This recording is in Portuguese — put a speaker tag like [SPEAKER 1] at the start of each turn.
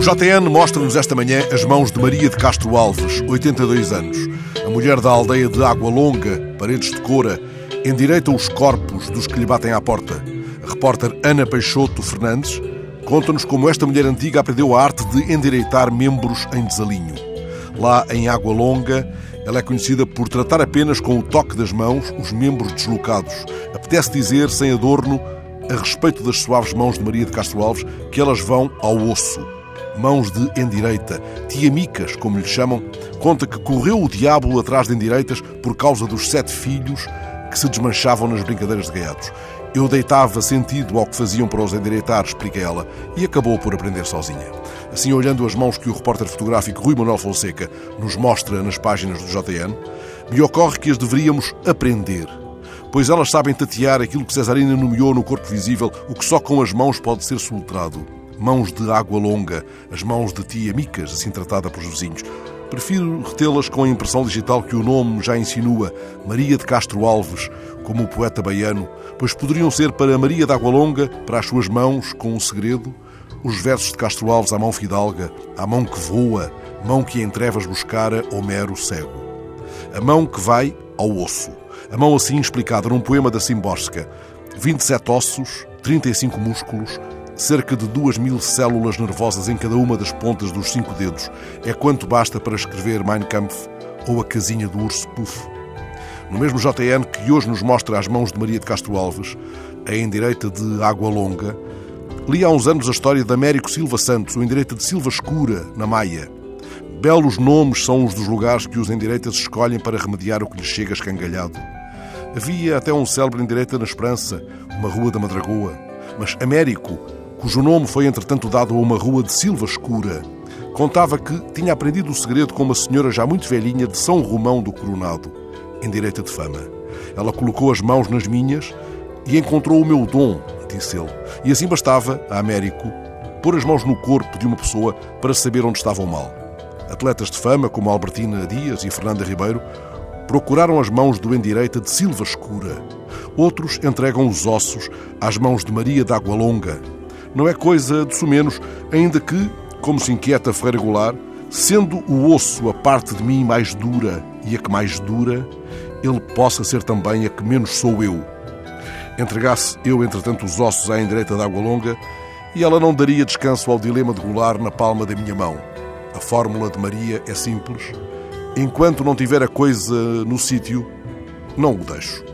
[SPEAKER 1] O JN mostra-nos esta manhã as mãos de Maria de Castro Alves, 82 anos. A mulher da aldeia de Água Longa, Paredes de Coura, endireita os corpos dos que lhe batem à porta. A repórter Ana Peixoto Fernandes conta-nos como esta mulher antiga aprendeu a arte de endireitar membros em desalinho. Lá em Água Longa, ela é conhecida por tratar apenas com o toque das mãos os membros deslocados. Apetece dizer, sem adorno, a respeito das suaves mãos de Maria de Castro Alves, que elas vão ao osso. Mãos de endireita, tiamicas, como lhe chamam, conta que correu o diabo atrás de endireitas por causa dos sete filhos que se desmanchavam nas brincadeiras de gaiatos. Eu deitava sentido ao que faziam para os endireitar, explica ela, e acabou por aprender sozinha. Assim, olhando as mãos que o repórter fotográfico Rui Manuel Fonseca nos mostra nas páginas do JN, me ocorre que as deveríamos aprender pois elas sabem tatear aquilo que Cesarina nomeou no corpo visível, o que só com as mãos pode ser soltrado. Mãos de água longa, as mãos de tia Micas, assim tratada pelos vizinhos. Prefiro retê-las com a impressão digital que o nome já insinua, Maria de Castro Alves, como o poeta baiano, pois poderiam ser para Maria de Água Longa, para as suas mãos, com um segredo, os versos de Castro Alves à mão fidalga, à mão que voa, mão que em trevas buscara Homero cego. A mão que vai ao osso. A mão assim explicada num poema da Simborska. 27 ossos, 35 músculos, cerca de 2 mil células nervosas em cada uma das pontas dos cinco dedos. É quanto basta para escrever Mein Kampf ou a casinha do urso Puff. No mesmo JN que hoje nos mostra as mãos de Maria de Castro Alves, a endireita de Água Longa, li há uns anos a história de Américo Silva Santos, o endireita de Silva Escura, na Maia. Belos nomes são os dos lugares que os endireitas escolhem para remediar o que lhes chega escangalhado. Havia até um célebre em direita na Esperança, uma rua da Madragoa. Mas Américo, cujo nome foi entretanto dado a uma rua de Silva Escura, contava que tinha aprendido o segredo com uma senhora já muito velhinha de São Romão do Coronado, em direita de fama. Ela colocou as mãos nas minhas e encontrou o meu dom, disse ele. E assim bastava, a Américo, pôr as mãos no corpo de uma pessoa para saber onde estava o mal. Atletas de fama, como Albertina Dias e Fernanda Ribeiro, procuraram as mãos do endireita de Silva Escura. Outros entregam os ossos às mãos de Maria da Água Longa. Não é coisa de menos, ainda que, como se inquieta Ferreira Goulart, sendo o osso a parte de mim mais dura e a que mais dura, ele possa ser também a que menos sou eu. Entregasse eu, entretanto, os ossos à endireita da Água Longa, e ela não daria descanso ao dilema de Goulart na palma da minha mão. A fórmula de Maria é simples Enquanto não tiver a coisa no sítio, não o deixo.